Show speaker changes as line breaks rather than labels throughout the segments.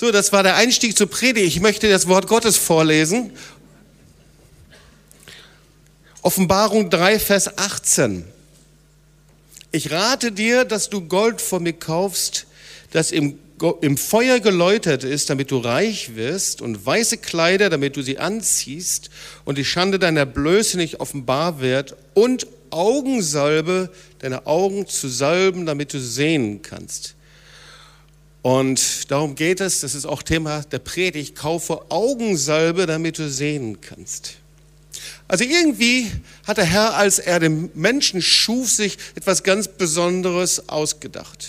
So, das war der Einstieg zur Predigt. Ich möchte das Wort Gottes vorlesen. Offenbarung 3, Vers 18. Ich rate dir, dass du Gold von mir kaufst, das im, im Feuer geläutert ist, damit du reich wirst, und weiße Kleider, damit du sie anziehst und die Schande deiner Blöße nicht offenbar wird, und Augensalbe, deine Augen zu salben, damit du sehen kannst. Und darum geht es, das ist auch Thema der Predigt, kaufe Augensalbe, damit du sehen kannst. Also irgendwie hat der Herr, als er den Menschen schuf, sich etwas ganz Besonderes ausgedacht.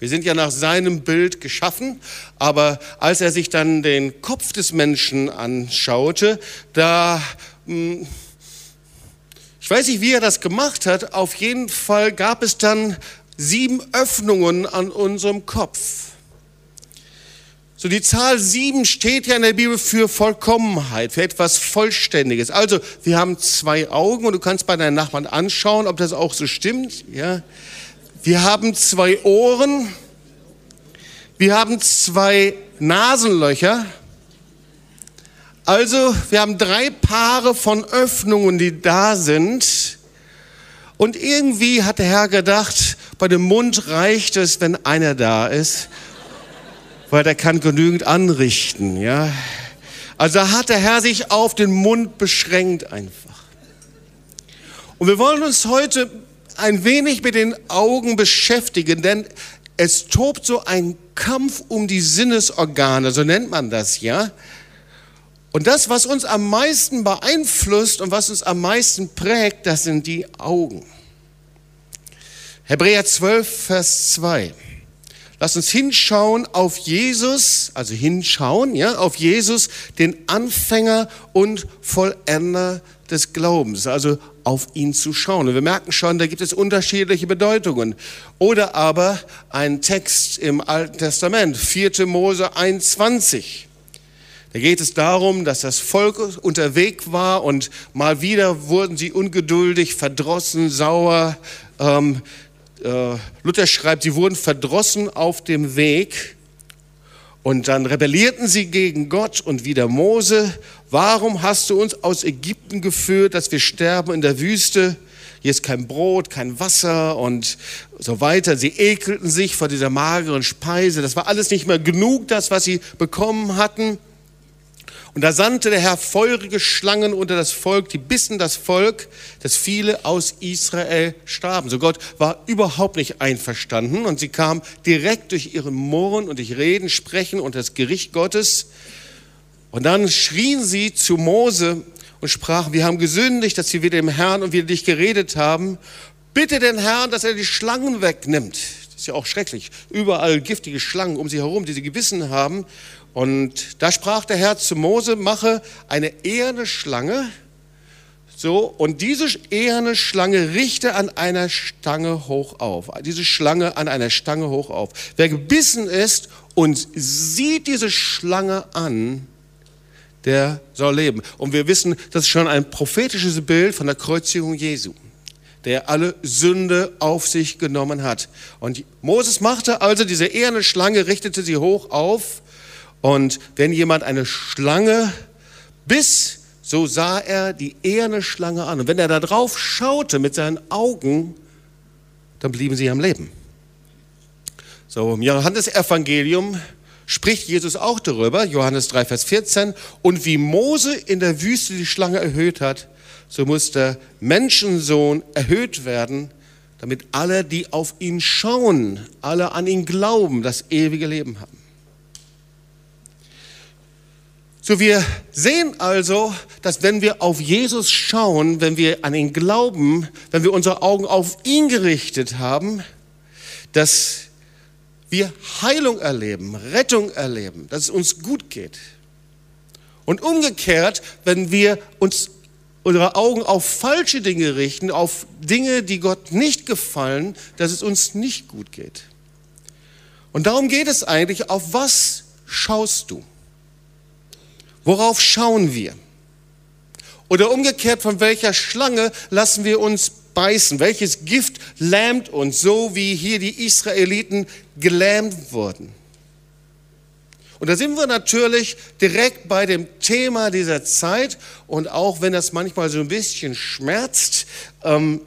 Wir sind ja nach seinem Bild geschaffen, aber als er sich dann den Kopf des Menschen anschaute, da, hm, ich weiß nicht, wie er das gemacht hat, auf jeden Fall gab es dann sieben Öffnungen an unserem Kopf. So die Zahl sieben steht ja in der Bibel für Vollkommenheit, für etwas Vollständiges. Also wir haben zwei Augen und du kannst bei deinen Nachbarn anschauen, ob das auch so stimmt. Ja, wir haben zwei Ohren, wir haben zwei Nasenlöcher. Also wir haben drei Paare von Öffnungen, die da sind. Und irgendwie hat der Herr gedacht, bei dem Mund reicht es, wenn einer da ist weil der kann genügend anrichten, ja. Also hat der Herr sich auf den Mund beschränkt einfach. Und wir wollen uns heute ein wenig mit den Augen beschäftigen, denn es tobt so ein Kampf um die Sinnesorgane, so nennt man das, ja. Und das, was uns am meisten beeinflusst und was uns am meisten prägt, das sind die Augen. Hebräer 12, Vers 2. Lass uns hinschauen auf Jesus, also hinschauen, ja, auf Jesus, den Anfänger und Vollender des Glaubens, also auf ihn zu schauen. Und wir merken schon, da gibt es unterschiedliche Bedeutungen. Oder aber ein Text im Alten Testament, 4. Mose 21. Da geht es darum, dass das Volk unterwegs war und mal wieder wurden sie ungeduldig, verdrossen, sauer, ähm, äh, Luther schreibt, sie wurden verdrossen auf dem Weg und dann rebellierten sie gegen Gott und wieder Mose, warum hast du uns aus Ägypten geführt, dass wir sterben in der Wüste? Hier ist kein Brot, kein Wasser und so weiter. Sie ekelten sich vor dieser mageren Speise. Das war alles nicht mehr genug, das, was sie bekommen hatten. Und da sandte der Herr feurige Schlangen unter das Volk, die bissen das Volk, dass viele aus Israel starben. So Gott war überhaupt nicht einverstanden und sie kam direkt durch ihren Murren und durch Reden, Sprechen und das Gericht Gottes. Und dann schrien sie zu Mose und sprachen, wir haben gesündigt, dass wir wieder dem Herrn und wieder dich geredet haben. Bitte den Herrn, dass er die Schlangen wegnimmt. Das ist ja auch schrecklich. Überall giftige Schlangen um sie herum, die sie gebissen haben. Und da sprach der Herr zu Mose, mache eine eherne Schlange. So, und diese eherne Schlange richte an einer Stange hoch auf. Diese Schlange an einer Stange hoch auf. Wer gebissen ist und sieht diese Schlange an, der soll leben. Und wir wissen, das ist schon ein prophetisches Bild von der Kreuzigung Jesu, der alle Sünde auf sich genommen hat. Und Moses machte also diese eherne Schlange, richtete sie hoch auf und wenn jemand eine Schlange biss, so sah er die eherne Schlange an. Und wenn er da drauf schaute mit seinen Augen, dann blieben sie am Leben. So, im Johannesevangelium spricht Jesus auch darüber, Johannes 3, Vers 14. Und wie Mose in der Wüste die Schlange erhöht hat, so muss der Menschensohn erhöht werden, damit alle, die auf ihn schauen, alle an ihn glauben, das ewige Leben haben. So, wir sehen also, dass wenn wir auf Jesus schauen, wenn wir an ihn glauben, wenn wir unsere Augen auf ihn gerichtet haben, dass wir Heilung erleben, Rettung erleben, dass es uns gut geht. Und umgekehrt, wenn wir uns unsere Augen auf falsche Dinge richten, auf Dinge, die Gott nicht gefallen, dass es uns nicht gut geht. Und darum geht es eigentlich, auf was schaust du? Worauf schauen wir? Oder umgekehrt, von welcher Schlange lassen wir uns beißen? Welches Gift lähmt uns, so wie hier die Israeliten gelähmt wurden? Und da sind wir natürlich direkt bei dem Thema dieser Zeit und auch wenn das manchmal so ein bisschen schmerzt, ähm,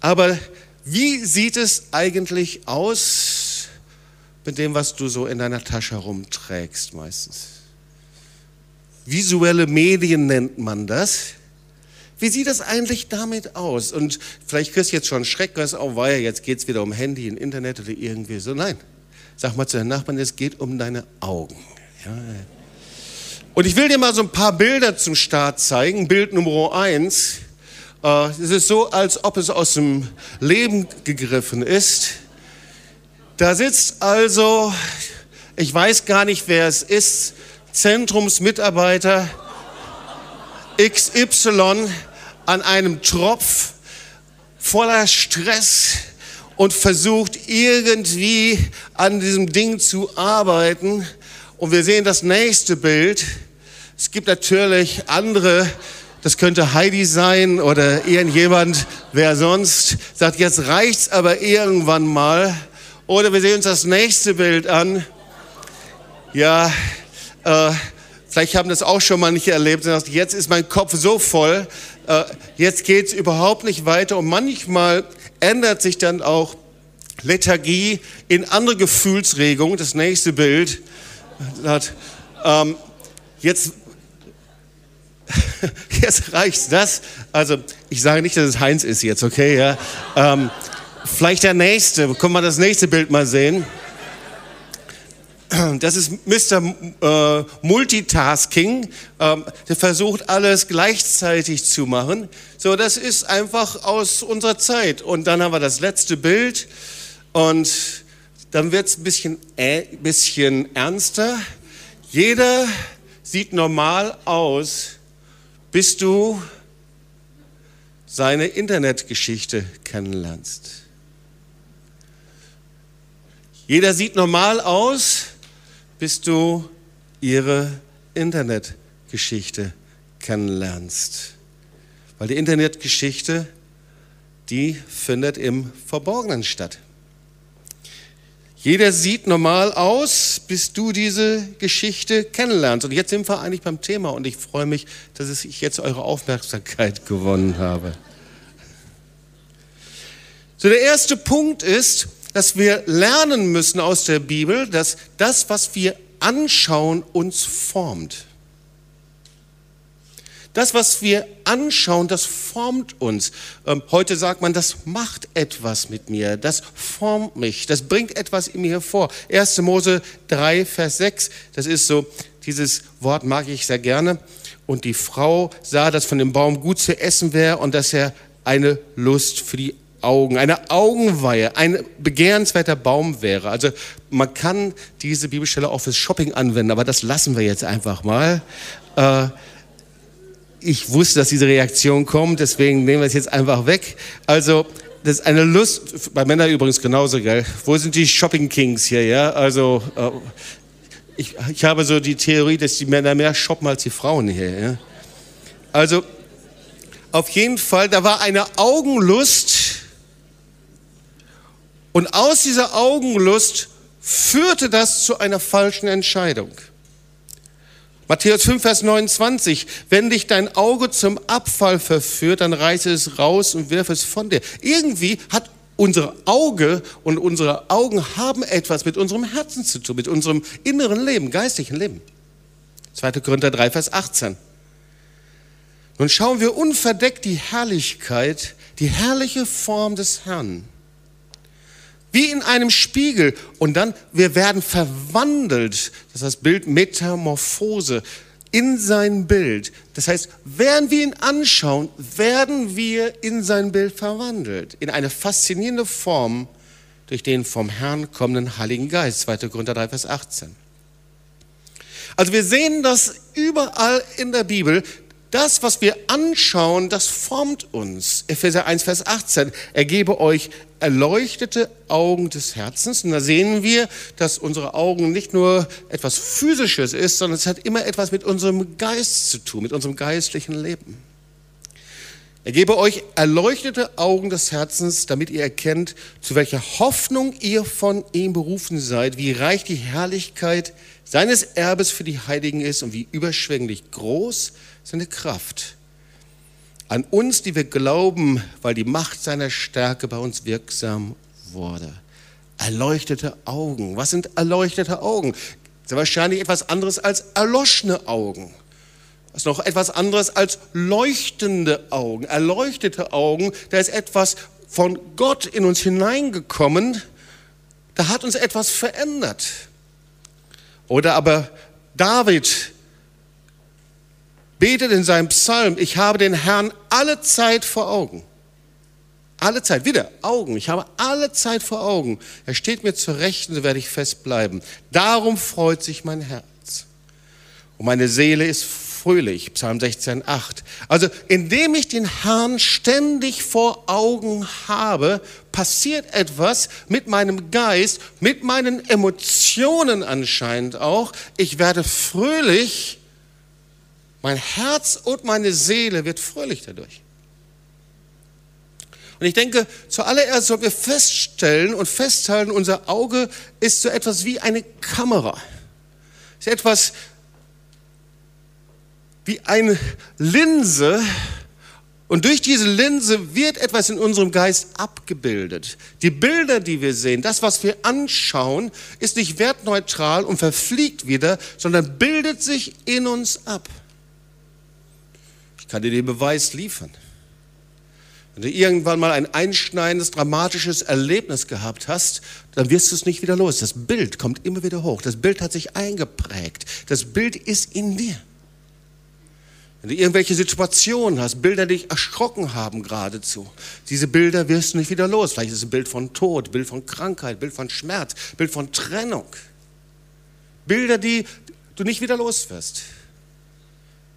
aber wie sieht es eigentlich aus mit dem, was du so in deiner Tasche herumträgst meistens? Visuelle Medien nennt man das. Wie sieht das eigentlich damit aus? Und vielleicht kriegst du jetzt schon Schreck, was auch war ja, jetzt geht es wieder um Handy, und Internet oder irgendwie so. Nein, sag mal zu deinen Nachbarn, es geht um deine Augen. Ja. Und ich will dir mal so ein paar Bilder zum Start zeigen. Bild Nummer eins. Äh, es ist so, als ob es aus dem Leben gegriffen ist. Da sitzt also, ich weiß gar nicht, wer es ist, Zentrumsmitarbeiter XY an einem Tropf voller Stress und versucht irgendwie an diesem Ding zu arbeiten. Und wir sehen das nächste Bild. Es gibt natürlich andere, das könnte Heidi sein oder irgendjemand, wer sonst sagt, jetzt reicht's aber irgendwann mal. Oder wir sehen uns das nächste Bild an. Ja, äh, Vielleicht haben das auch schon mal nicht erlebt. Jetzt ist mein Kopf so voll, äh, jetzt geht es überhaupt nicht weiter. Und manchmal ändert sich dann auch Lethargie in andere Gefühlsregungen. Das nächste Bild. Ähm, jetzt, jetzt reicht's das. Also ich sage nicht, dass es Heinz ist jetzt, okay? Ja. Ähm, vielleicht der nächste. Können wir das nächste Bild mal sehen? Das ist Mr. Äh, Multitasking. Ähm, der versucht alles gleichzeitig zu machen. So, das ist einfach aus unserer Zeit. Und dann haben wir das letzte Bild. Und dann wird es ein bisschen, äh, bisschen ernster. Jeder sieht normal aus, bis du seine Internetgeschichte kennenlernst. Jeder sieht normal aus, bis du ihre Internetgeschichte kennenlernst. Weil die Internetgeschichte, die findet im Verborgenen statt. Jeder sieht normal aus, bis du diese Geschichte kennenlernst. Und jetzt sind wir eigentlich beim Thema und ich freue mich, dass ich jetzt eure Aufmerksamkeit gewonnen habe. So, der erste Punkt ist, dass wir lernen müssen aus der Bibel, dass das, was wir anschauen, uns formt. Das, was wir anschauen, das formt uns. Ähm, heute sagt man, das macht etwas mit mir, das formt mich, das bringt etwas in mir hervor. 1. Mose 3, Vers 6, das ist so, dieses Wort mag ich sehr gerne. Und die Frau sah, dass von dem Baum gut zu essen wäre und dass er eine Lust für die Augen, eine Augenweihe, ein begehrenswerter Baum wäre. Also man kann diese Bibelstelle auch fürs Shopping anwenden, aber das lassen wir jetzt einfach mal. Äh, ich wusste, dass diese Reaktion kommt, deswegen nehmen wir es jetzt einfach weg. Also das ist eine Lust, bei Männern übrigens genauso, gell? Wo sind die Shopping Kings hier, ja? Also äh, ich, ich habe so die Theorie, dass die Männer mehr shoppen als die Frauen hier, ja? Also auf jeden Fall, da war eine Augenlust, und aus dieser Augenlust führte das zu einer falschen Entscheidung. Matthäus 5, Vers 29, wenn dich dein Auge zum Abfall verführt, dann reiße es raus und wirf es von dir. Irgendwie hat unser Auge und unsere Augen haben etwas mit unserem Herzen zu tun, mit unserem inneren Leben, geistlichen Leben. 2. Korinther 3, Vers 18. Nun schauen wir unverdeckt die Herrlichkeit, die herrliche Form des Herrn wie in einem Spiegel. Und dann, wir werden verwandelt. Das ist das Bild Metamorphose in sein Bild. Das heißt, während wir ihn anschauen, werden wir in sein Bild verwandelt. In eine faszinierende Form durch den vom Herrn kommenden Heiligen Geist. 2. Korinther 3, Vers 18. Also wir sehen das überall in der Bibel, das, was wir anschauen, das formt uns. Epheser 1, Vers 18. Er gebe euch erleuchtete Augen des Herzens. Und da sehen wir, dass unsere Augen nicht nur etwas Physisches ist, sondern es hat immer etwas mit unserem Geist zu tun, mit unserem geistlichen Leben. Er gebe euch erleuchtete Augen des Herzens, damit ihr erkennt, zu welcher Hoffnung ihr von ihm berufen seid, wie reich die Herrlichkeit seines Erbes für die Heiligen ist und wie überschwänglich groß seine Kraft. An uns, die wir glauben, weil die Macht seiner Stärke bei uns wirksam wurde. Erleuchtete Augen. Was sind erleuchtete Augen? Das ist wahrscheinlich etwas anderes als erloschene Augen. Das ist noch etwas anderes als leuchtende Augen, erleuchtete Augen. Da ist etwas von Gott in uns hineingekommen. Da hat uns etwas verändert. Oder aber David betet in seinem Psalm, ich habe den Herrn alle Zeit vor Augen. Alle Zeit, wieder Augen, ich habe alle Zeit vor Augen. Er steht mir zur Rechten, so werde ich fest bleiben. Darum freut sich mein Herz. Und meine Seele ist fröhlich, Psalm 16, 8. Also indem ich den Herrn ständig vor Augen habe, passiert etwas mit meinem Geist, mit meinen Emotionen anscheinend auch. Ich werde fröhlich, mein Herz und meine Seele wird fröhlich dadurch. Und ich denke, zuallererst sollten wir feststellen und festhalten, unser Auge ist so etwas wie eine Kamera. Ist etwas, wie eine Linse und durch diese Linse wird etwas in unserem Geist abgebildet. Die Bilder, die wir sehen, das, was wir anschauen, ist nicht wertneutral und verfliegt wieder, sondern bildet sich in uns ab. Kann dir den Beweis liefern. Wenn du irgendwann mal ein einschneidendes, dramatisches Erlebnis gehabt hast, dann wirst du es nicht wieder los. Das Bild kommt immer wieder hoch. Das Bild hat sich eingeprägt. Das Bild ist in dir. Wenn du irgendwelche Situationen hast, Bilder, die dich erschrocken haben geradezu, diese Bilder wirst du nicht wieder los. Vielleicht ist es ein Bild von Tod, Bild von Krankheit, Bild von Schmerz, Bild von Trennung. Bilder, die du nicht wieder los wirst.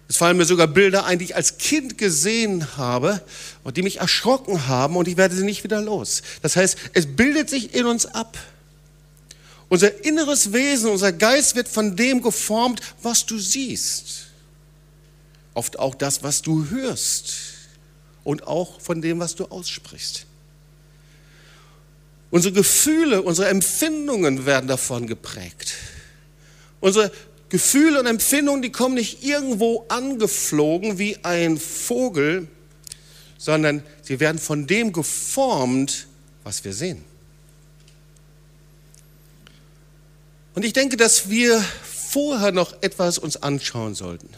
Es fallen mir sogar Bilder ein, die ich als Kind gesehen habe und die mich erschrocken haben und ich werde sie nicht wieder los. Das heißt, es bildet sich in uns ab. Unser inneres Wesen, unser Geist wird von dem geformt, was du siehst oft auch das, was du hörst und auch von dem, was du aussprichst. Unsere Gefühle, unsere Empfindungen werden davon geprägt. Unsere Gefühle und Empfindungen, die kommen nicht irgendwo angeflogen wie ein Vogel, sondern sie werden von dem geformt, was wir sehen. Und ich denke, dass wir vorher noch etwas uns anschauen sollten.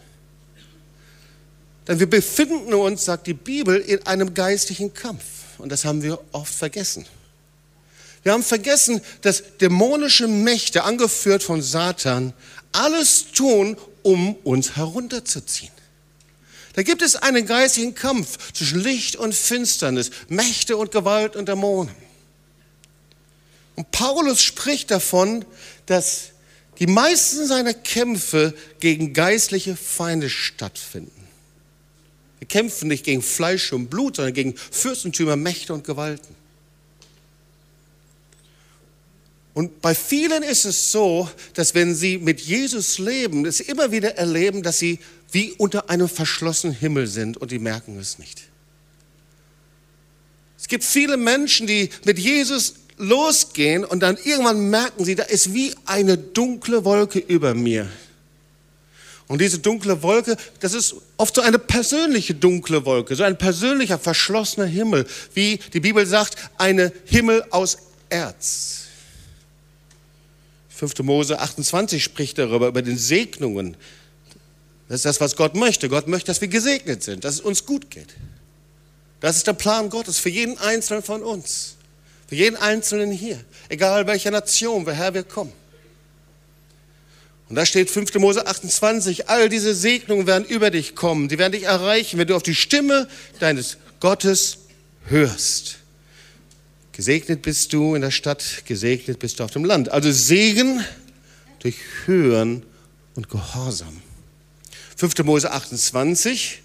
Denn wir befinden uns, sagt die Bibel, in einem geistlichen Kampf. Und das haben wir oft vergessen. Wir haben vergessen, dass dämonische Mächte, angeführt von Satan, alles tun, um uns herunterzuziehen. Da gibt es einen geistigen Kampf zwischen Licht und Finsternis, Mächte und Gewalt und Dämonen. Und Paulus spricht davon, dass die meisten seiner Kämpfe gegen geistliche Feinde stattfinden. Wir kämpfen nicht gegen Fleisch und Blut, sondern gegen Fürstentümer, Mächte und Gewalten. Und bei vielen ist es so, dass wenn sie mit Jesus leben, es immer wieder erleben, dass sie wie unter einem verschlossenen Himmel sind und die merken es nicht. Es gibt viele Menschen, die mit Jesus losgehen und dann irgendwann merken sie, da ist wie eine dunkle Wolke über mir. Und diese dunkle Wolke, das ist oft so eine persönliche dunkle Wolke, so ein persönlicher verschlossener Himmel, wie die Bibel sagt, eine Himmel aus Erz. 5. Mose 28 spricht darüber, über den Segnungen. Das ist das, was Gott möchte. Gott möchte, dass wir gesegnet sind, dass es uns gut geht. Das ist der Plan Gottes für jeden Einzelnen von uns. Für jeden Einzelnen hier. Egal welcher Nation, woher wir kommen. Und da steht 5. Mose 28, all diese Segnungen werden über dich kommen, die werden dich erreichen, wenn du auf die Stimme deines Gottes hörst. Gesegnet bist du in der Stadt, gesegnet bist du auf dem Land. Also Segen durch Hören und Gehorsam. 5. Mose 28,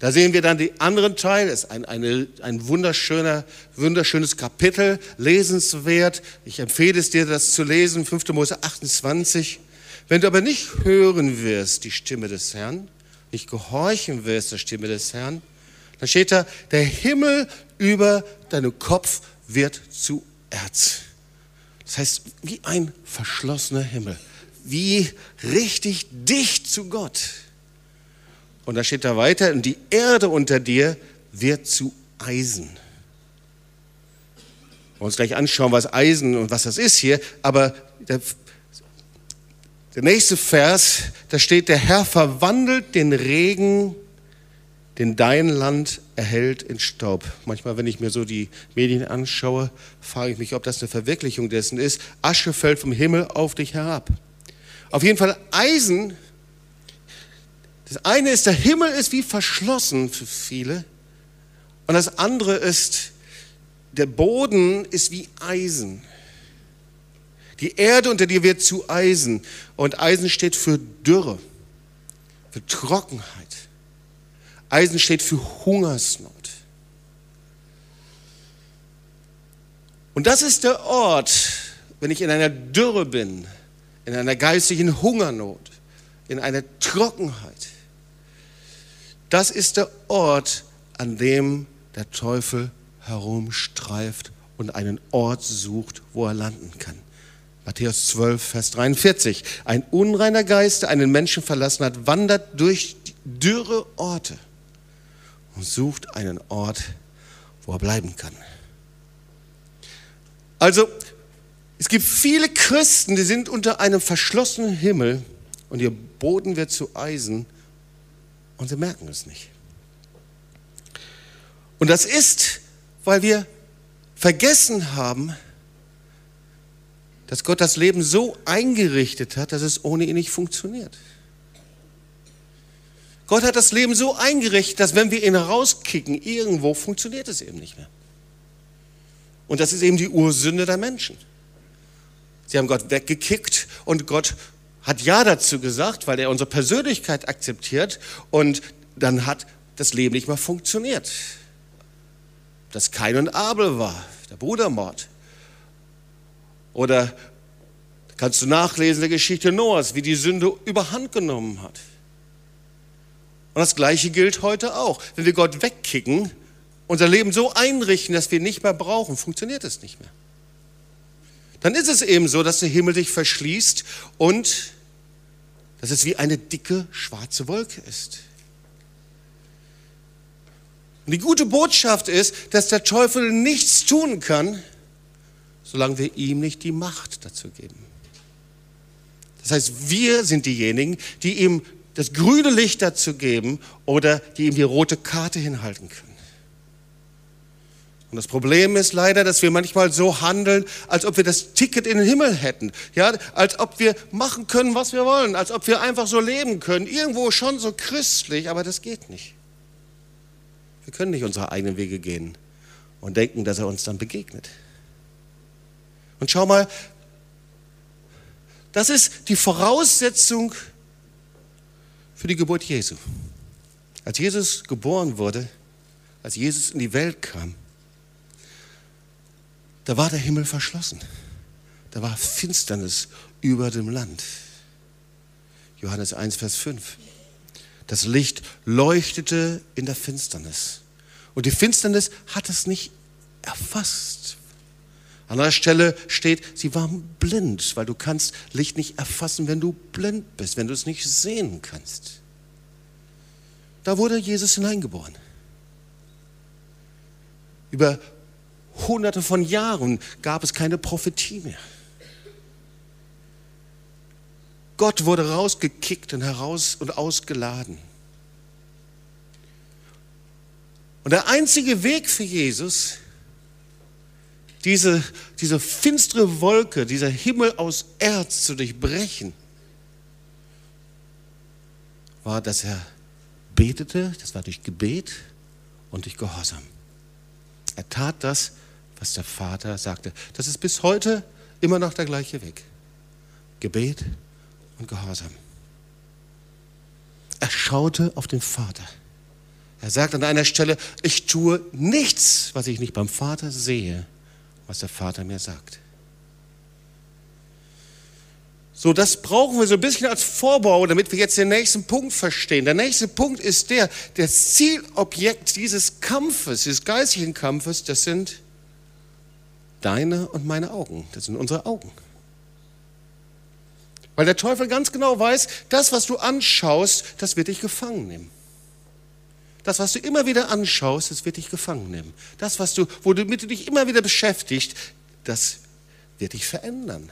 da sehen wir dann den anderen Teil, das ist ein, eine, ein wunderschöner, wunderschönes Kapitel, lesenswert. Ich empfehle es dir, das zu lesen, 5. Mose 28. Wenn du aber nicht hören wirst die Stimme des Herrn, nicht gehorchen wirst der Stimme des Herrn, Dann steht da, der Himmel über deinem Kopf wird zu Erz. Das heißt, wie ein verschlossener Himmel, wie richtig dicht zu Gott. Und da steht da weiter, und die Erde unter dir wird zu Eisen. Wir uns gleich anschauen, was Eisen und was das ist hier, aber der, der nächste Vers, da steht, der Herr verwandelt den Regen, den dein Land erhält, in Staub. Manchmal, wenn ich mir so die Medien anschaue, frage ich mich, ob das eine Verwirklichung dessen ist. Asche fällt vom Himmel auf dich herab. Auf jeden Fall Eisen. Das eine ist, der Himmel ist wie verschlossen für viele. Und das andere ist, der Boden ist wie Eisen. Die Erde unter dir wird zu Eisen. Und Eisen steht für Dürre, für Trockenheit. Eisen steht für Hungersnot. Und das ist der Ort, wenn ich in einer Dürre bin, in einer geistigen Hungernot, in einer Trockenheit. Das ist der Ort, an dem der Teufel herumstreift und einen Ort sucht, wo er landen kann. Matthäus 12, Vers 43. Ein unreiner Geist, der einen Menschen verlassen hat, wandert durch dürre Orte und sucht einen Ort, wo er bleiben kann. Also, es gibt viele Christen, die sind unter einem verschlossenen Himmel und ihr Boden wird zu Eisen und sie merken es nicht. Und das ist, weil wir vergessen haben, dass Gott das Leben so eingerichtet hat, dass es ohne ihn nicht funktioniert. Gott hat das Leben so eingerichtet, dass wenn wir ihn rauskicken, irgendwo funktioniert es eben nicht mehr. Und das ist eben die Ursünde der Menschen. Sie haben Gott weggekickt und Gott hat Ja dazu gesagt, weil er unsere Persönlichkeit akzeptiert und dann hat das Leben nicht mehr funktioniert dass Kain und Abel war, der Brudermord. Oder kannst du nachlesen der Geschichte Noahs, wie die Sünde überhand genommen hat. Und das Gleiche gilt heute auch. Wenn wir Gott wegkicken, unser Leben so einrichten, dass wir ihn nicht mehr brauchen, funktioniert es nicht mehr. Dann ist es eben so, dass der Himmel dich verschließt und dass es wie eine dicke schwarze Wolke ist. Und die gute Botschaft ist, dass der Teufel nichts tun kann, solange wir ihm nicht die Macht dazu geben. Das heißt, wir sind diejenigen, die ihm das grüne Licht dazu geben oder die ihm die rote Karte hinhalten können. Und das Problem ist leider, dass wir manchmal so handeln, als ob wir das Ticket in den Himmel hätten. Ja, als ob wir machen können, was wir wollen, als ob wir einfach so leben können. Irgendwo schon so christlich, aber das geht nicht. Wir können nicht unsere eigenen Wege gehen und denken, dass er uns dann begegnet. Und schau mal, das ist die Voraussetzung für die Geburt Jesu. Als Jesus geboren wurde, als Jesus in die Welt kam, da war der Himmel verschlossen. Da war Finsternis über dem Land. Johannes 1, Vers 5. Das Licht leuchtete in der Finsternis. Und die Finsternis hat es nicht erfasst. An der Stelle steht, sie waren blind, weil du kannst Licht nicht erfassen, wenn du blind bist, wenn du es nicht sehen kannst. Da wurde Jesus hineingeboren. Über hunderte von Jahren gab es keine Prophetie mehr. Gott wurde rausgekickt und heraus und ausgeladen. Und der einzige Weg für Jesus, diese, diese finstere Wolke, dieser Himmel aus Erz zu durchbrechen, war, dass er betete, das war durch Gebet und durch Gehorsam. Er tat das, was der Vater sagte. Das ist bis heute immer noch der gleiche Weg. Gebet und Gehorsam. Er schaute auf den Vater. Er sagt an einer Stelle, ich tue nichts, was ich nicht beim Vater sehe, was der Vater mir sagt. So, das brauchen wir so ein bisschen als Vorbau, damit wir jetzt den nächsten Punkt verstehen. Der nächste Punkt ist der, das Zielobjekt dieses Kampfes, dieses geistigen Kampfes, das sind deine und meine Augen. Das sind unsere Augen. Weil der Teufel ganz genau weiß, das, was du anschaust, das wird dich gefangen nehmen. Das, was du immer wieder anschaust, das wird dich gefangen nehmen. Das, was du, womit du dich immer wieder beschäftigt, das wird dich verändern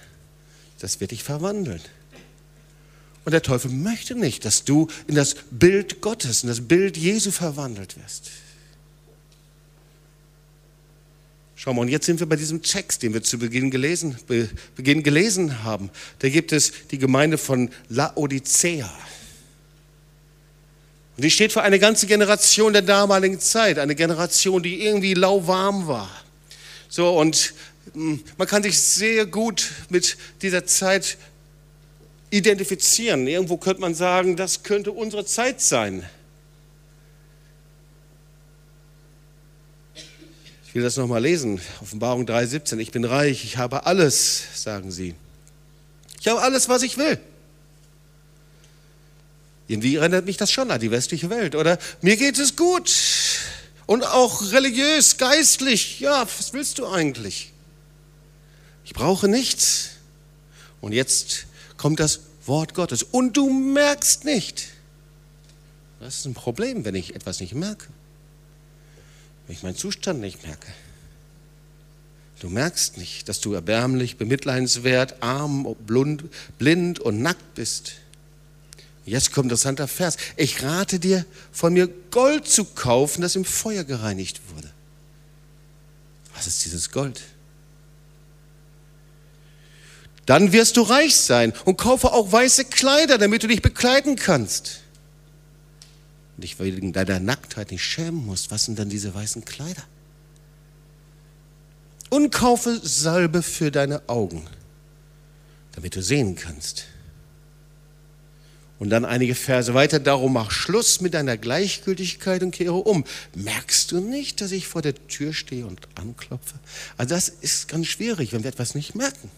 das wird dich verwandeln. Und der Teufel möchte nicht, dass du in das Bild Gottes, in das Bild Jesu verwandelt wirst. Schau mal, und jetzt sind wir bei diesem Text, den wir zu Beginn gelesen, Be, Beginn gelesen haben. Da gibt es die Gemeinde von Laodicea. Und die steht für eine ganze Generation der damaligen Zeit, eine Generation, die irgendwie lauwarm war. So, und hm, man kann sich sehr gut mit dieser Zeit identifizieren. Irgendwo könnte man sagen, das könnte unsere Zeit sein. Ich will das nochmal lesen. Offenbarung 3,17. Ich bin reich, ich habe alles, sagen sie. Ich habe alles, was ich will. Irgendwie erinnert mich das schon an die westliche Welt, oder? Mir geht es gut. Und auch religiös, geistlich. Ja, was willst du eigentlich? Ich brauche nichts. Und jetzt kommt das Wort Gottes. Und du merkst nicht. Das ist ein Problem, wenn ich etwas nicht merke. Wenn ich meinen Zustand nicht merke. Du merkst nicht, dass du erbärmlich, bemitleidenswert, arm, blind und nackt bist. Jetzt kommt ein interessanter Vers. Ich rate dir, von mir Gold zu kaufen, das im Feuer gereinigt wurde. Was ist dieses Gold? Dann wirst du reich sein und kaufe auch weiße Kleider, damit du dich bekleiden kannst. Und dich wegen deiner Nacktheit nicht schämen musst. Was sind dann diese weißen Kleider? Und kaufe Salbe für deine Augen, damit du sehen kannst. Und dann einige Verse weiter, darum mach Schluss mit deiner Gleichgültigkeit und kehre um. Merkst du nicht, dass ich vor der Tür stehe und anklopfe? Also das ist ganz schwierig, wenn wir etwas nicht merken.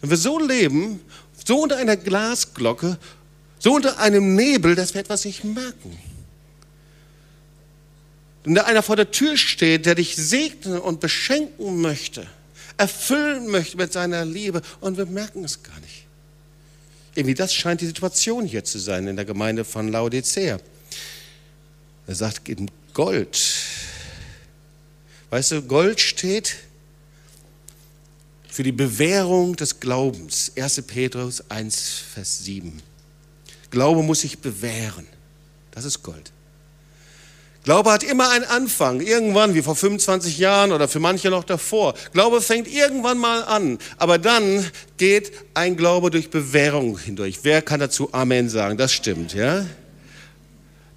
Wenn wir so leben, so unter einer Glasglocke, so unter einem Nebel, dass wir etwas nicht merken. Wenn da einer vor der Tür steht, der dich segnen und beschenken möchte, erfüllen möchte mit seiner Liebe und wir merken es gar nicht. Irgendwie das scheint die Situation hier zu sein in der Gemeinde von Laodicea. Er sagt in Gold. Weißt du, Gold steht für die Bewährung des Glaubens. 1. Petrus 1, Vers 7. Glaube muss sich bewähren. Das ist Gold. Glaube hat immer einen Anfang, irgendwann, wie vor 25 Jahren oder für manche noch davor. Glaube fängt irgendwann mal an, aber dann geht ein Glaube durch Bewährung hindurch. Wer kann dazu Amen sagen? Das stimmt, ja?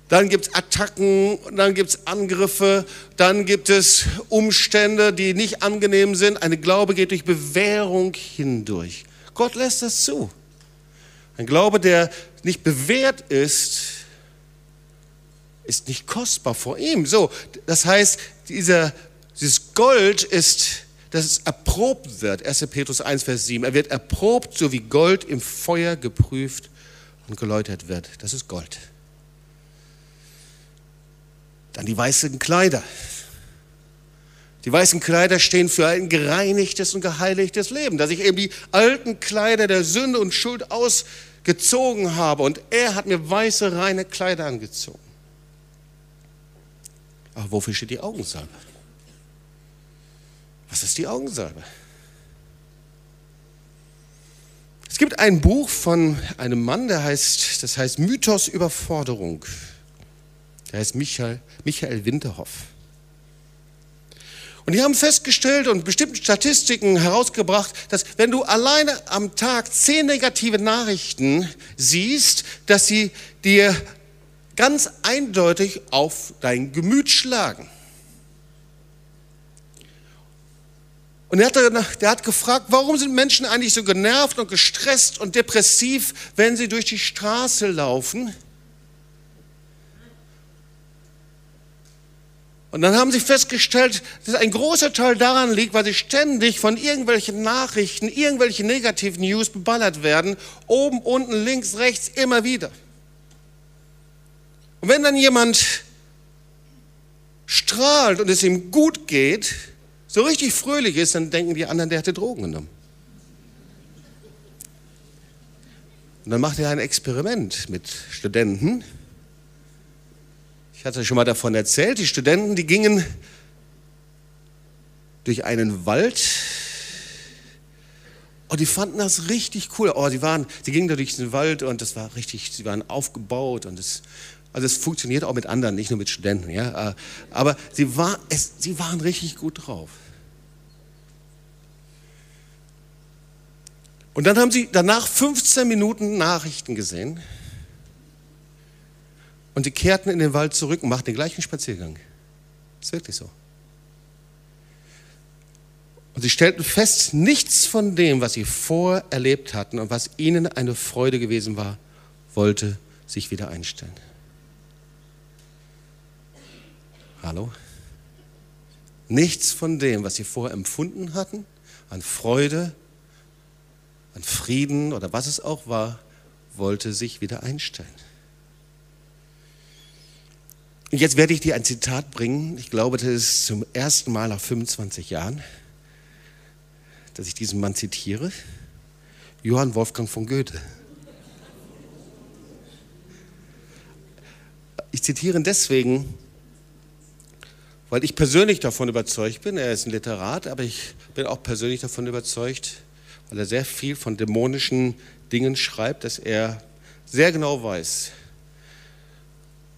Dann gibt es Attacken, dann gibt es Angriffe, dann gibt es Umstände, die nicht angenehm sind. Eine Glaube geht durch Bewährung hindurch. Gott lässt das zu. Ein Glaube, der nicht bewährt ist, ist nicht kostbar vor ihm. So, das heißt, dieser, dieses Gold ist, dass es erprobt wird. 1. Petrus 1, Vers 7. Er wird erprobt, so wie Gold im Feuer geprüft und geläutert wird. Das ist Gold. Dann die weißen Kleider. Die weißen Kleider stehen für ein gereinigtes und geheiligtes Leben, dass ich eben die alten Kleider der Sünde und Schuld ausgezogen habe und er hat mir weiße, reine Kleider angezogen. Aber wofür steht die Augensalbe? Was ist die Augensalbe? Es gibt ein Buch von einem Mann, der heißt, das heißt Mythos Überforderung. Der heißt Michael, Michael Winterhoff. Und die haben festgestellt und bestimmte Statistiken herausgebracht, dass wenn du alleine am Tag zehn negative Nachrichten siehst, dass sie dir ganz eindeutig auf dein Gemüt schlagen. Und er hat, der hat gefragt, warum sind Menschen eigentlich so genervt und gestresst und depressiv, wenn sie durch die Straße laufen? Und dann haben sie festgestellt, dass ein großer Teil daran liegt, weil sie ständig von irgendwelchen Nachrichten, irgendwelche negativen News beballert werden, oben, unten, links, rechts, immer wieder. Und wenn dann jemand strahlt und es ihm gut geht, so richtig fröhlich ist, dann denken die anderen, der hatte Drogen genommen. Und dann macht er ein Experiment mit Studenten. Ich hatte schon mal davon erzählt, die Studenten, die gingen durch einen Wald und die fanden das richtig cool. Oh, die waren, die gingen da durch den Wald und das war richtig, sie waren aufgebaut und es, also es funktioniert auch mit anderen, nicht nur mit Studenten, ja. Aber sie, war, es, sie waren richtig gut drauf. Und dann haben sie danach 15 Minuten Nachrichten gesehen. Und sie kehrten in den Wald zurück und machten den gleichen Spaziergang. Ist wirklich so. Und sie stellten fest, nichts von dem, was sie vorher erlebt hatten und was ihnen eine Freude gewesen war, wollte sich wieder einstellen. Hallo? Nichts von dem, was sie vorher empfunden hatten, an Freude, an Frieden oder was es auch war, wollte sich wieder einstellen. Und jetzt werde ich dir ein Zitat bringen. Ich glaube, das ist zum ersten Mal nach 25 Jahren, dass ich diesen Mann zitiere. Johann Wolfgang von Goethe. Ich zitiere ihn deswegen, weil ich persönlich davon überzeugt bin, er ist ein Literat, aber ich bin auch persönlich davon überzeugt, weil er sehr viel von dämonischen Dingen schreibt, dass er sehr genau weiß,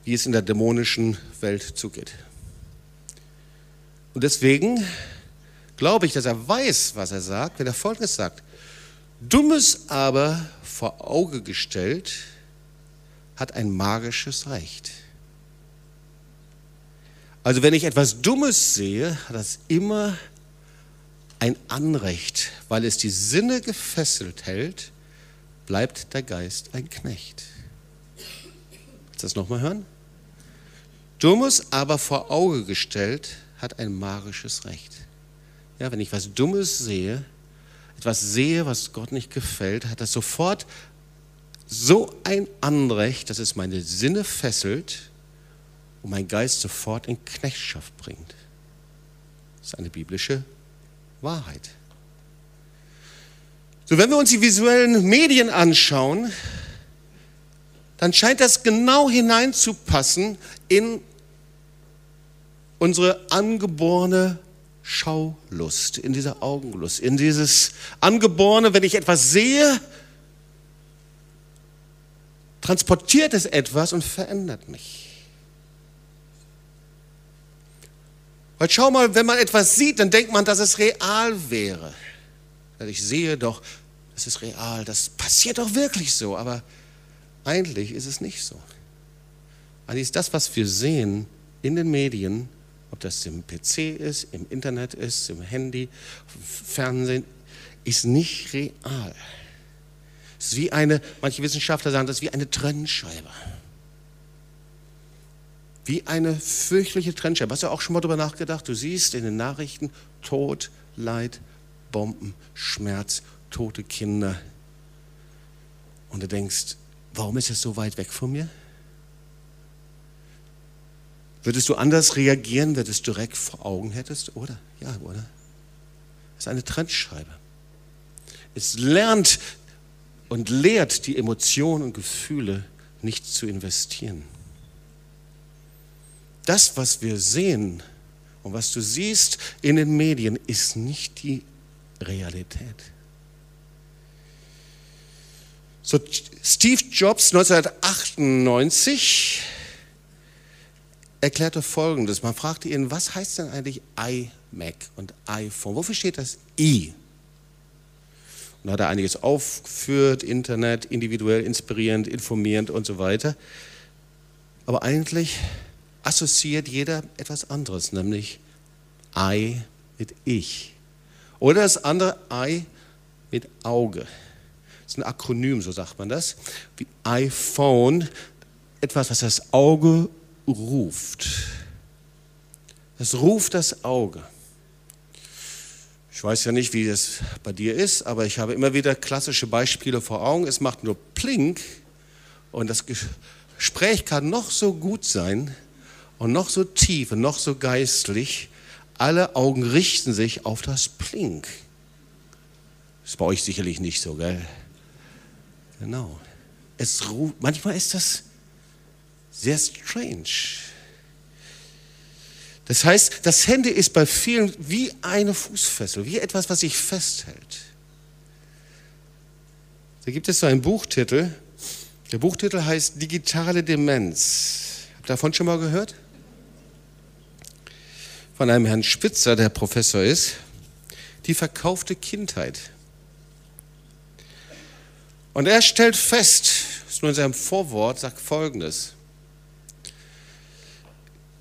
wie es in der dämonischen Welt zugeht. Und deswegen glaube ich, dass er weiß, was er sagt, wenn er Folgendes sagt. Dummes aber vor Auge gestellt hat ein magisches Recht. Also wenn ich etwas Dummes sehe, hat das immer ein Anrecht, weil es die Sinne gefesselt hält, bleibt der Geist ein Knecht. Willst du das nochmal hören? Dummes aber vor Auge gestellt hat ein magisches Recht. Ja, wenn ich was Dummes sehe, etwas sehe, was Gott nicht gefällt, hat das sofort so ein Anrecht, dass es meine Sinne fesselt und mein Geist sofort in Knechtschaft bringt. Das ist eine biblische Wahrheit. So, wenn wir uns die visuellen Medien anschauen, dann scheint das genau hineinzupassen in unsere angeborene Schaulust, in diese Augenlust, in dieses angeborene, wenn ich etwas sehe, transportiert es etwas und verändert mich. Weil schau mal, wenn man etwas sieht, dann denkt man, dass es real wäre. Also ich sehe doch, das ist real, das passiert doch wirklich so, aber eigentlich ist es nicht so. Eigentlich ist das, was wir sehen in den Medien, ob das im PC ist, im Internet ist, im Handy, Fernsehen, ist nicht real. Es ist wie eine, manche Wissenschaftler sagen, das ist wie eine Trennscheibe wie eine fürchterliche Trennscheibe. Hast du auch schon mal darüber nachgedacht? Du siehst in den Nachrichten Tod, Leid, Bomben, Schmerz, tote Kinder. Und du denkst, warum ist es so weit weg von mir? Würdest du anders reagieren, wenn du es direkt vor Augen hättest? Oder? Ja, oder? Es ist eine Trennscheibe. Es lernt und lehrt die Emotionen und Gefühle nicht zu investieren das, was wir sehen und was du siehst in den Medien, ist nicht die Realität. So, Steve Jobs 1998 erklärte Folgendes. Man fragte ihn, was heißt denn eigentlich iMac und iPhone? Wofür steht das I? Und da hat er einiges aufgeführt, Internet, individuell, inspirierend, informierend und so weiter. Aber eigentlich assoziiert jeder etwas anderes, nämlich I mit Ich. Oder das andere I mit Auge. Das ist ein Akronym, so sagt man das. Wie iPhone, etwas, was das Auge ruft. Es ruft das Auge. Ich weiß ja nicht, wie das bei dir ist, aber ich habe immer wieder klassische Beispiele vor Augen. Es macht nur Plink und das Gespräch kann noch so gut sein und noch so tief und noch so geistlich. Alle Augen richten sich auf das Plink. Das ist bei euch sicherlich nicht so, gell? Genau. Es ruft, manchmal ist das sehr strange. Das heißt, das Handy ist bei vielen wie eine Fußfessel, wie etwas, was sich festhält. Da gibt es so einen Buchtitel. Der Buchtitel heißt Digitale Demenz. Habt ihr davon schon mal gehört? Von einem Herrn Spitzer, der Professor ist. Die verkaufte Kindheit. Und er stellt fest, das ist nur in seinem Vorwort, sagt Folgendes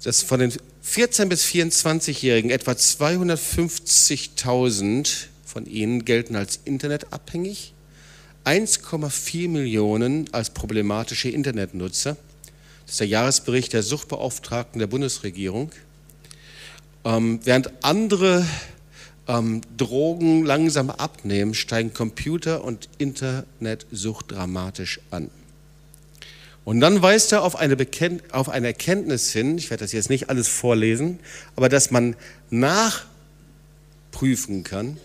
dass von den 14- bis 24-Jährigen etwa 250.000 von ihnen gelten als internetabhängig, 1,4 Millionen als problematische Internetnutzer. Das ist der Jahresbericht der Suchtbeauftragten der Bundesregierung. Ähm, während andere ähm, Drogen langsam abnehmen, steigen Computer- und Internetsucht dramatisch an. Und dann weist er auf eine, auf eine Erkenntnis hin, ich werde das jetzt nicht alles vorlesen, aber dass man nachprüfen kann,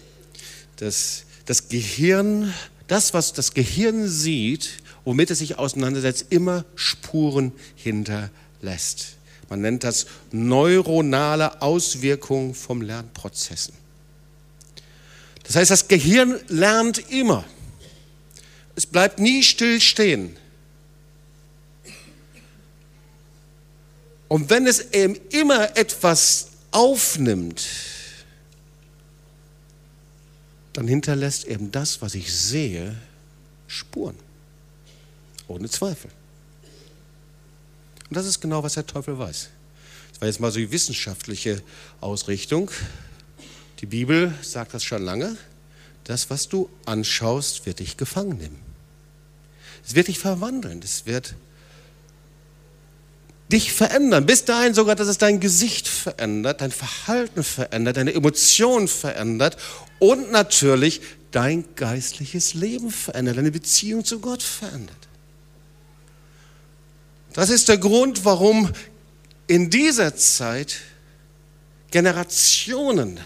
dass das Gehirn, das, was das Gehirn sieht, womit es sich auseinandersetzt, immer Spuren hinterlässt. Man nennt das neuronale Auswirkung vom Lernprozessen. Das heißt, das Gehirn lernt immer. Es bleibt nie still stehen. Und wenn es eben immer etwas aufnimmt, dann hinterlässt eben das, was ich sehe, Spuren. Ohne Zweifel. Und das ist genau, was der Teufel weiß. Das war jetzt mal so die wissenschaftliche Ausrichtung. Die Bibel sagt das schon lange. Das, was du anschaust, wird dich gefangen nehmen. Es wird dich verwandeln. Es wird dich verändern. Bis dahin sogar, dass es dein Gesicht verändert, dein Verhalten verändert, deine Emotionen verändert und natürlich dein geistliches Leben verändert, deine Beziehung zu Gott verändert. Das ist der Grund, warum in dieser Zeit Generationen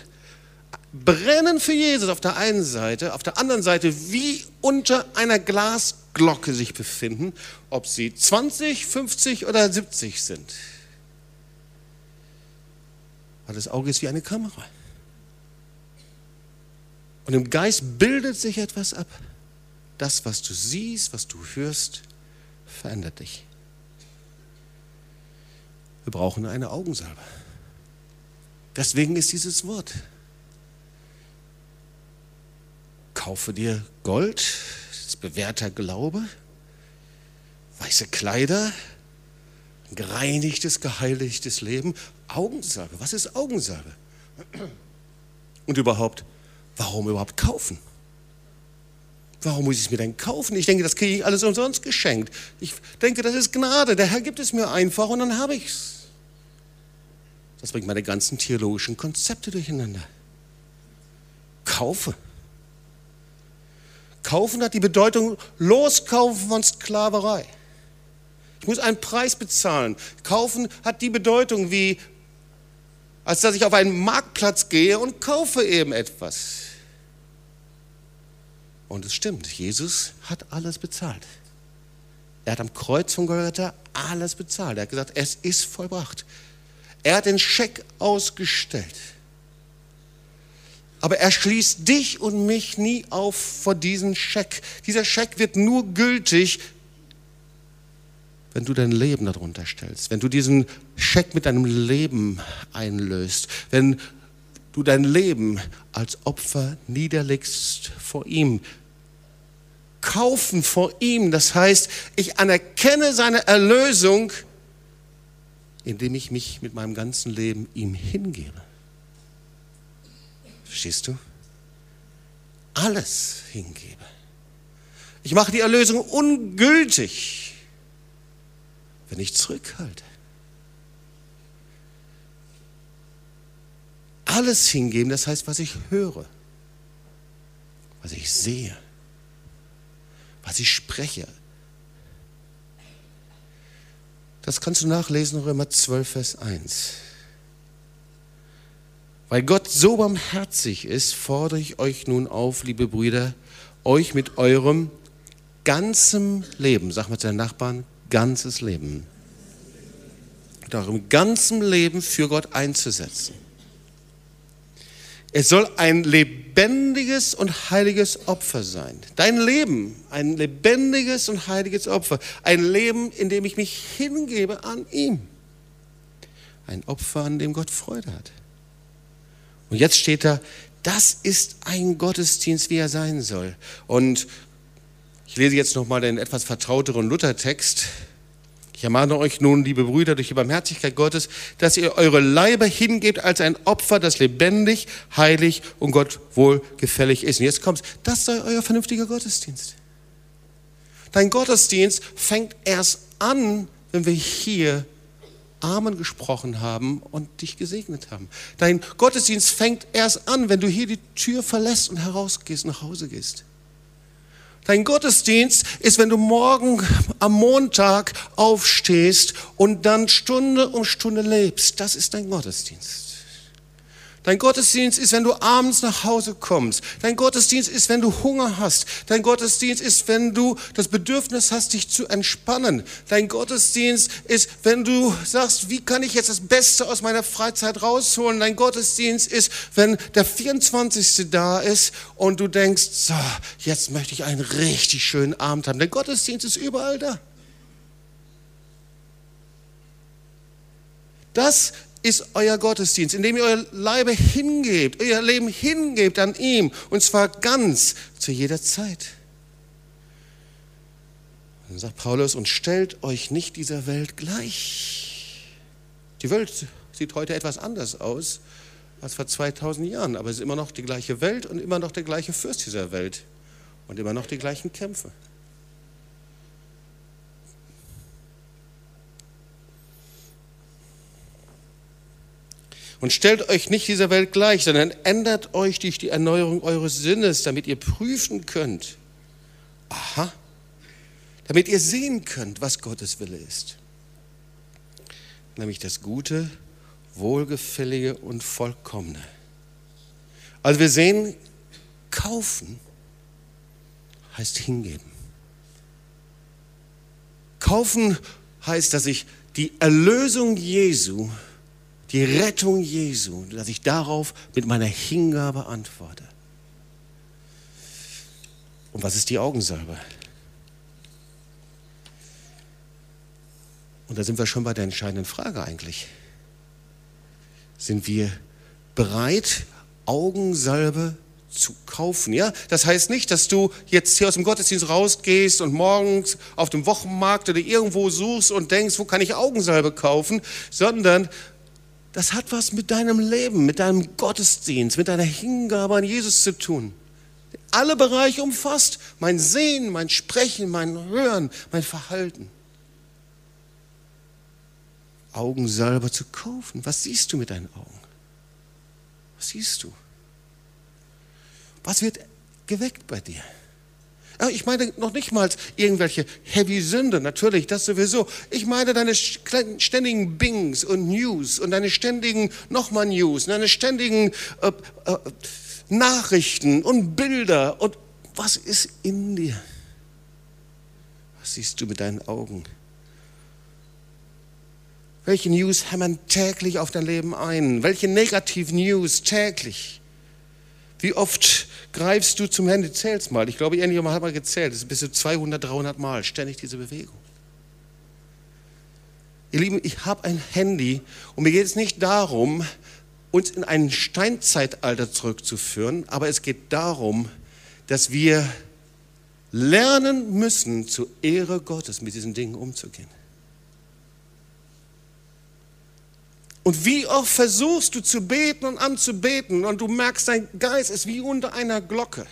brennen für Jesus auf der einen Seite, auf der anderen Seite wie unter einer Glasglocke sich befinden, ob sie 20, 50 oder 70 sind. Weil das Auge ist wie eine Kamera. Und im Geist bildet sich etwas ab. Das, was du siehst, was du hörst, verändert dich. Wir brauchen eine Augensalbe. Deswegen ist dieses Wort kaufe dir Gold, das bewährter Glaube, weiße Kleider, ein gereinigtes, geheiligtes Leben. Augensalbe, was ist Augensalbe? Und überhaupt, warum überhaupt kaufen? Warum muss ich es mir denn kaufen? Ich denke, das kriege ich alles umsonst geschenkt. Ich denke, das ist Gnade. Der Herr gibt es mir einfach und dann habe ich es. Das bringt meine ganzen theologischen Konzepte durcheinander. Kaufe. Kaufen hat die Bedeutung Loskaufen von Sklaverei. Ich muss einen Preis bezahlen. Kaufen hat die Bedeutung wie, als dass ich auf einen Marktplatz gehe und kaufe eben etwas. Und es stimmt, Jesus hat alles bezahlt. Er hat am Kreuz von Golgatha alles bezahlt. Er hat gesagt, es ist vollbracht. Er hat den Scheck ausgestellt. Aber er schließt dich und mich nie auf vor diesem Scheck. Dieser Scheck wird nur gültig, wenn du dein Leben darunter stellst, wenn du diesen Scheck mit deinem Leben einlöst, wenn du dein Leben als Opfer niederlegst vor ihm. Kaufen vor ihm, das heißt, ich anerkenne seine Erlösung, indem ich mich mit meinem ganzen Leben ihm hingebe. Verstehst du? Alles hingebe. Ich mache die Erlösung ungültig, wenn ich zurückhalte. alles hingeben, das heißt, was ich höre, was ich sehe, was ich spreche. Das kannst du nachlesen Römer 12, Vers 1. Weil Gott so barmherzig ist, fordere ich euch nun auf, liebe Brüder, euch mit eurem ganzem Leben, sag mal zu deinen Nachbarn, ganzes Leben, mit eurem ganzen Leben für Gott einzusetzen. Es soll ein lebendiges und heiliges Opfer sein. Dein Leben, ein lebendiges und heiliges Opfer. Ein Leben, in dem ich mich hingebe an ihm. Ein Opfer, an dem Gott Freude hat. Und jetzt steht da, das ist ein Gottesdienst, wie er sein soll. Und ich lese jetzt nochmal den etwas vertrauteren Luthertext. Ich ermahne euch nun, liebe Brüder, durch die Barmherzigkeit Gottes, dass ihr eure Leiber hingebt als ein Opfer, das lebendig, heilig und Gott wohlgefällig ist. Und jetzt kommt's, das sei euer vernünftiger Gottesdienst. Dein Gottesdienst fängt erst an, wenn wir hier Amen gesprochen haben und dich gesegnet haben. Dein Gottesdienst fängt erst an, wenn du hier die Tür verlässt und herausgehst, nach Hause gehst. Dein Gottesdienst ist, wenn du morgen am Montag aufstehst und dann Stunde um Stunde lebst. Das ist dein Gottesdienst. Dein Gottesdienst ist, wenn du abends nach Hause kommst. Dein Gottesdienst ist, wenn du Hunger hast. Dein Gottesdienst ist, wenn du das Bedürfnis hast, dich zu entspannen. Dein Gottesdienst ist, wenn du sagst, wie kann ich jetzt das Beste aus meiner Freizeit rausholen. Dein Gottesdienst ist, wenn der 24. da ist und du denkst, so, jetzt möchte ich einen richtig schönen Abend haben. Dein Gottesdienst ist überall da. Das ist euer Gottesdienst, indem ihr euer Leibe hingebt, euer Leben hingebt an ihm und zwar ganz zu jeder Zeit. Dann sagt Paulus, und stellt euch nicht dieser Welt gleich. Die Welt sieht heute etwas anders aus als vor 2000 Jahren, aber es ist immer noch die gleiche Welt und immer noch der gleiche Fürst dieser Welt und immer noch die gleichen Kämpfe. Und stellt euch nicht dieser Welt gleich, sondern ändert euch durch die Erneuerung eures Sinnes, damit ihr prüfen könnt. Aha. Damit ihr sehen könnt, was Gottes Wille ist. Nämlich das Gute, Wohlgefällige und Vollkommene. Also wir sehen, kaufen heißt hingeben. Kaufen heißt, dass ich die Erlösung Jesu die Rettung Jesu, dass ich darauf mit meiner Hingabe antworte. Und was ist die Augensalbe? Und da sind wir schon bei der entscheidenden Frage eigentlich. Sind wir bereit, Augensalbe zu kaufen. Ja, das heißt nicht, dass du jetzt hier aus dem Gottesdienst rausgehst und morgens auf dem Wochenmarkt oder irgendwo suchst und denkst, wo kann ich Augensalbe kaufen, sondern das hat was mit deinem Leben, mit deinem Gottesdienst, mit deiner Hingabe an Jesus zu tun. Alle Bereiche umfasst. Mein Sehen, mein Sprechen, mein Hören, mein Verhalten. Augen selber zu kaufen. Was siehst du mit deinen Augen? Was siehst du? Was wird geweckt bei dir? Ich meine noch nicht mal irgendwelche heavy Sünde, natürlich, das sowieso. Ich meine deine ständigen Bings und News und deine ständigen nochmal News, deine ständigen äh, äh, Nachrichten und Bilder und was ist in dir? Was siehst du mit deinen Augen? Welche News hämmern täglich auf dein Leben ein? Welche Negativ-News täglich? Wie oft greifst du zum Handy? Zähl's mal. Ich glaube, irgendjemand hat mal gezählt. Das ist bis zu 200, 300 Mal ständig diese Bewegung. Ihr Lieben, ich habe ein Handy und mir geht es nicht darum, uns in ein Steinzeitalter zurückzuführen, aber es geht darum, dass wir lernen müssen, zur Ehre Gottes mit diesen Dingen umzugehen. Und wie oft versuchst du zu beten und anzubeten und du merkst, dein Geist ist wie unter einer Glocke.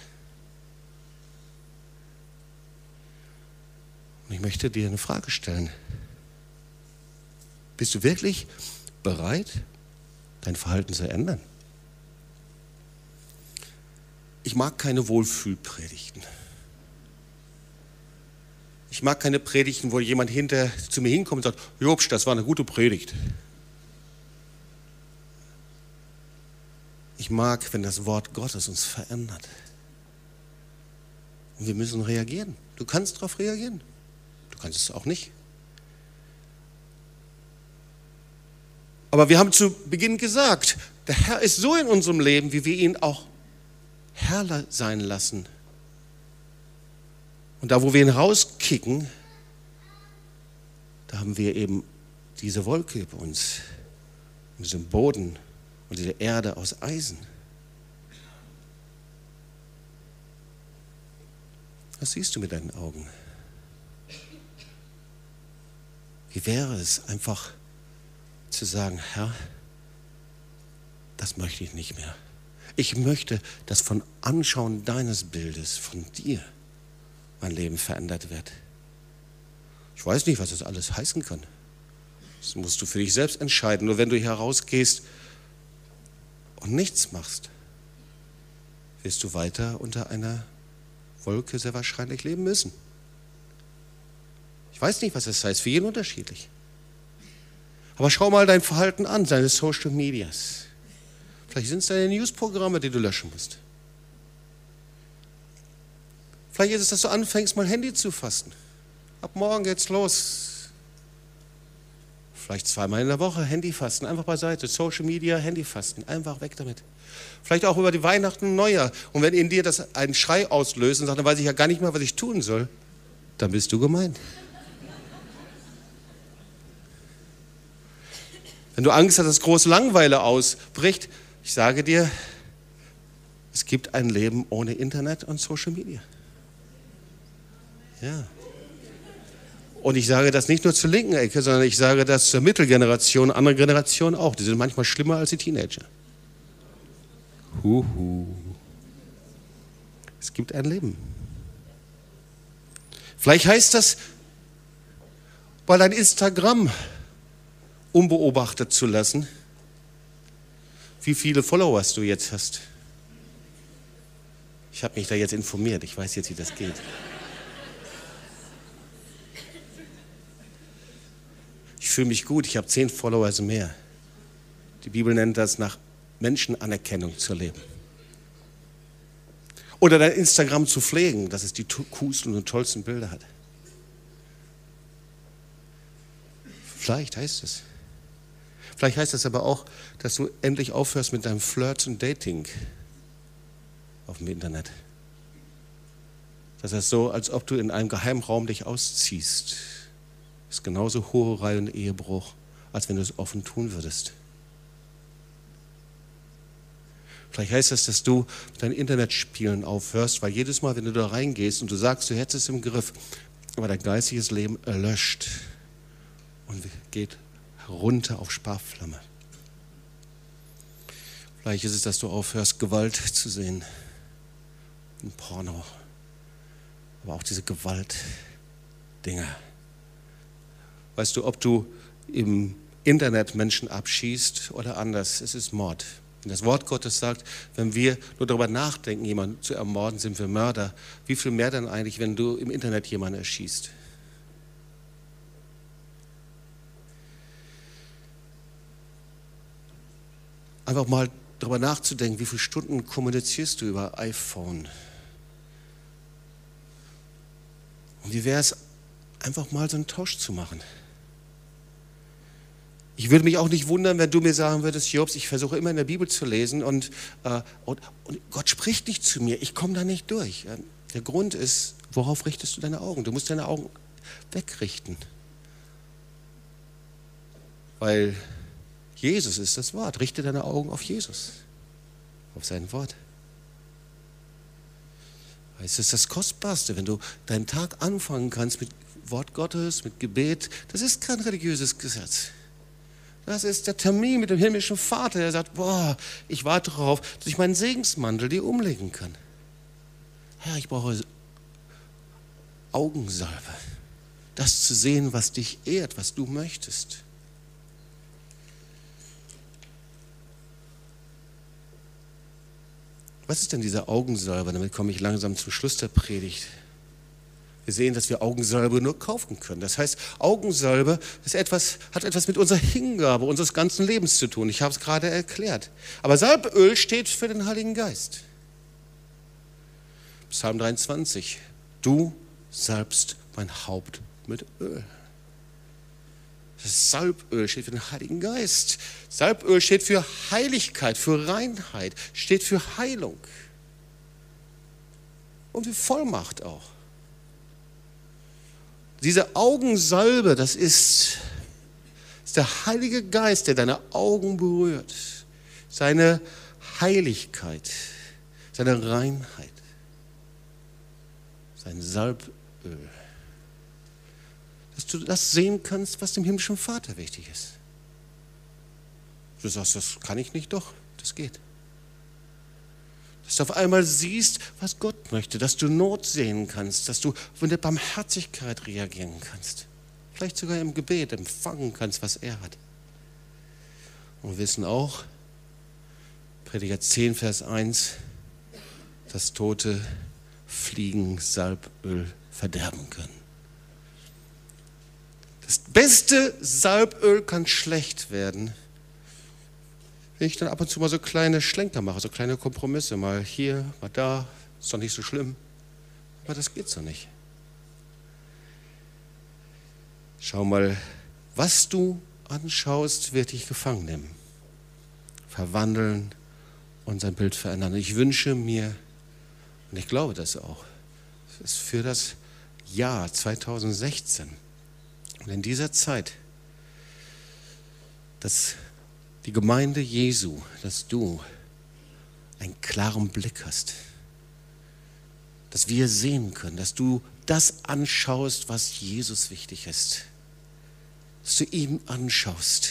Und ich möchte dir eine Frage stellen. Bist du wirklich bereit, dein Verhalten zu ändern? ich mag keine Wohlfühlpredigten. Ich mag keine Predigten, wo jemand hinter zu mir hinkommt und sagt, Jobst, das war eine gute Predigt. Ich mag, wenn das Wort Gottes uns verändert. Und wir müssen reagieren. Du kannst darauf reagieren. Du kannst es auch nicht. Aber wir haben zu Beginn gesagt, der Herr ist so in unserem Leben, wie wir ihn auch Herr sein lassen. Und da, wo wir ihn rauskicken, da haben wir eben diese Wolke über uns, diesen Boden und diese Erde aus Eisen. Was siehst du mit deinen Augen? Wie wäre es einfach zu sagen, Herr, das möchte ich nicht mehr. Ich möchte, dass von Anschauen deines Bildes, von dir, mein Leben verändert wird. Ich weiß nicht, was das alles heißen kann. Das musst du für dich selbst entscheiden. Nur wenn du hier rausgehst und nichts machst, wirst du weiter unter einer Wolke sehr wahrscheinlich leben müssen. Ich weiß nicht, was das heißt, für jeden unterschiedlich. Aber schau mal dein Verhalten an, deine Social Medias. Vielleicht sind es deine Newsprogramme, die du löschen musst. Vielleicht ist es, dass du anfängst, mal Handy zu fassen. Ab morgen geht's los. Vielleicht zweimal in der Woche Handy fasten, einfach beiseite. Social Media, Handy fasten, einfach weg damit. Vielleicht auch über die Weihnachten Neujahr. Und wenn in dir das einen Schrei auslöst und sagt, dann weiß ich ja gar nicht mehr, was ich tun soll, dann bist du gemeint. Wenn du Angst hast, dass große Langeweile ausbricht, ich sage dir, es gibt ein Leben ohne Internet und Social Media. Ja. Und ich sage das nicht nur zur linken Ecke, sondern ich sage das zur Mittelgeneration, andere Generationen auch. Die sind manchmal schlimmer als die Teenager. Huhu. Es gibt ein Leben. Vielleicht heißt das, weil dein Instagram unbeobachtet zu lassen, wie viele Followers du jetzt hast. Ich habe mich da jetzt informiert, ich weiß jetzt, wie das geht. Ich fühle mich gut, ich habe zehn Followers mehr. Die Bibel nennt das nach Menschenanerkennung zu leben. Oder dein Instagram zu pflegen, dass es die coolsten und tollsten Bilder hat. Vielleicht heißt es. Vielleicht heißt das aber auch, dass du endlich aufhörst mit deinem Flirt und Dating auf dem Internet. Das ist so, als ob du in einem Geheimraum dich ausziehst. Ist genauso Hurerei und Ehebruch, als wenn du es offen tun würdest. Vielleicht heißt das, dass du dein Internetspielen aufhörst, weil jedes Mal, wenn du da reingehst und du sagst, du hättest es im Griff, aber dein geistiges Leben erlöscht und geht runter auf Sparflamme. Vielleicht ist es, dass du aufhörst, Gewalt zu sehen. Ein Porno. Aber auch diese Gewalt-Dinger. Weißt du, ob du im Internet Menschen abschießt oder anders, es ist Mord. Und das Wort Gottes sagt, wenn wir nur darüber nachdenken, jemanden zu ermorden, sind wir Mörder. Wie viel mehr dann eigentlich, wenn du im Internet jemanden erschießt? einfach mal darüber nachzudenken, wie viele Stunden kommunizierst du über iPhone? Und wie wäre es, einfach mal so einen Tausch zu machen? Ich würde mich auch nicht wundern, wenn du mir sagen würdest, Jobs, ich versuche immer in der Bibel zu lesen und, äh, und, und Gott spricht nicht zu mir, ich komme da nicht durch. Der Grund ist, worauf richtest du deine Augen? Du musst deine Augen wegrichten. Weil Jesus ist das Wort. Richte deine Augen auf Jesus, auf sein Wort. Es ist das Kostbarste, wenn du deinen Tag anfangen kannst mit Wort Gottes, mit Gebet. Das ist kein religiöses Gesetz. Das ist der Termin mit dem himmlischen Vater, der sagt, boah, ich warte darauf, dass ich meinen Segensmantel dir umlegen kann. Herr, ich brauche Augensalbe, das zu sehen, was dich ehrt, was du möchtest. Was ist denn dieser Augensalbe? Damit komme ich langsam zum Schluss der Predigt. Wir sehen, dass wir Augensalbe nur kaufen können. Das heißt, Augensalbe ist etwas, hat etwas mit unserer Hingabe unseres ganzen Lebens zu tun. Ich habe es gerade erklärt. Aber Salböl steht für den Heiligen Geist. Psalm 23. Du salbst mein Haupt mit Öl. Salböl steht für den Heiligen Geist. Salböl steht für Heiligkeit, für Reinheit, steht für Heilung. Und für Vollmacht auch. Diese Augensalbe, das ist, ist der Heilige Geist, der deine Augen berührt. Seine Heiligkeit, seine Reinheit, sein Salböl dass du das sehen kannst, was dem himmlischen Vater wichtig ist. Du sagst, das kann ich nicht, doch, das geht. Dass du auf einmal siehst, was Gott möchte, dass du Not sehen kannst, dass du von der Barmherzigkeit reagieren kannst. Vielleicht sogar im Gebet empfangen kannst, was er hat. Und wir wissen auch, Prediger 10, Vers 1, dass Tote Fliegen Salböl verderben können. Das beste Salböl kann schlecht werden, wenn ich dann ab und zu mal so kleine Schlenker mache, so kleine Kompromisse, mal hier, mal da, ist doch nicht so schlimm. Aber das geht so nicht. Schau mal, was du anschaust, wird dich gefangen nehmen, verwandeln und sein Bild verändern. Ich wünsche mir, und ich glaube das auch, das ist für das Jahr 2016 und in dieser Zeit, dass die Gemeinde Jesu, dass du einen klaren Blick hast, dass wir sehen können, dass du das anschaust, was Jesus wichtig ist, dass du ihn anschaust.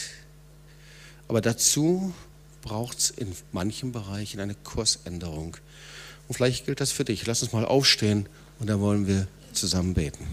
Aber dazu braucht es in manchen Bereichen eine Kursänderung. Und vielleicht gilt das für dich. Lass uns mal aufstehen und dann wollen wir zusammen beten.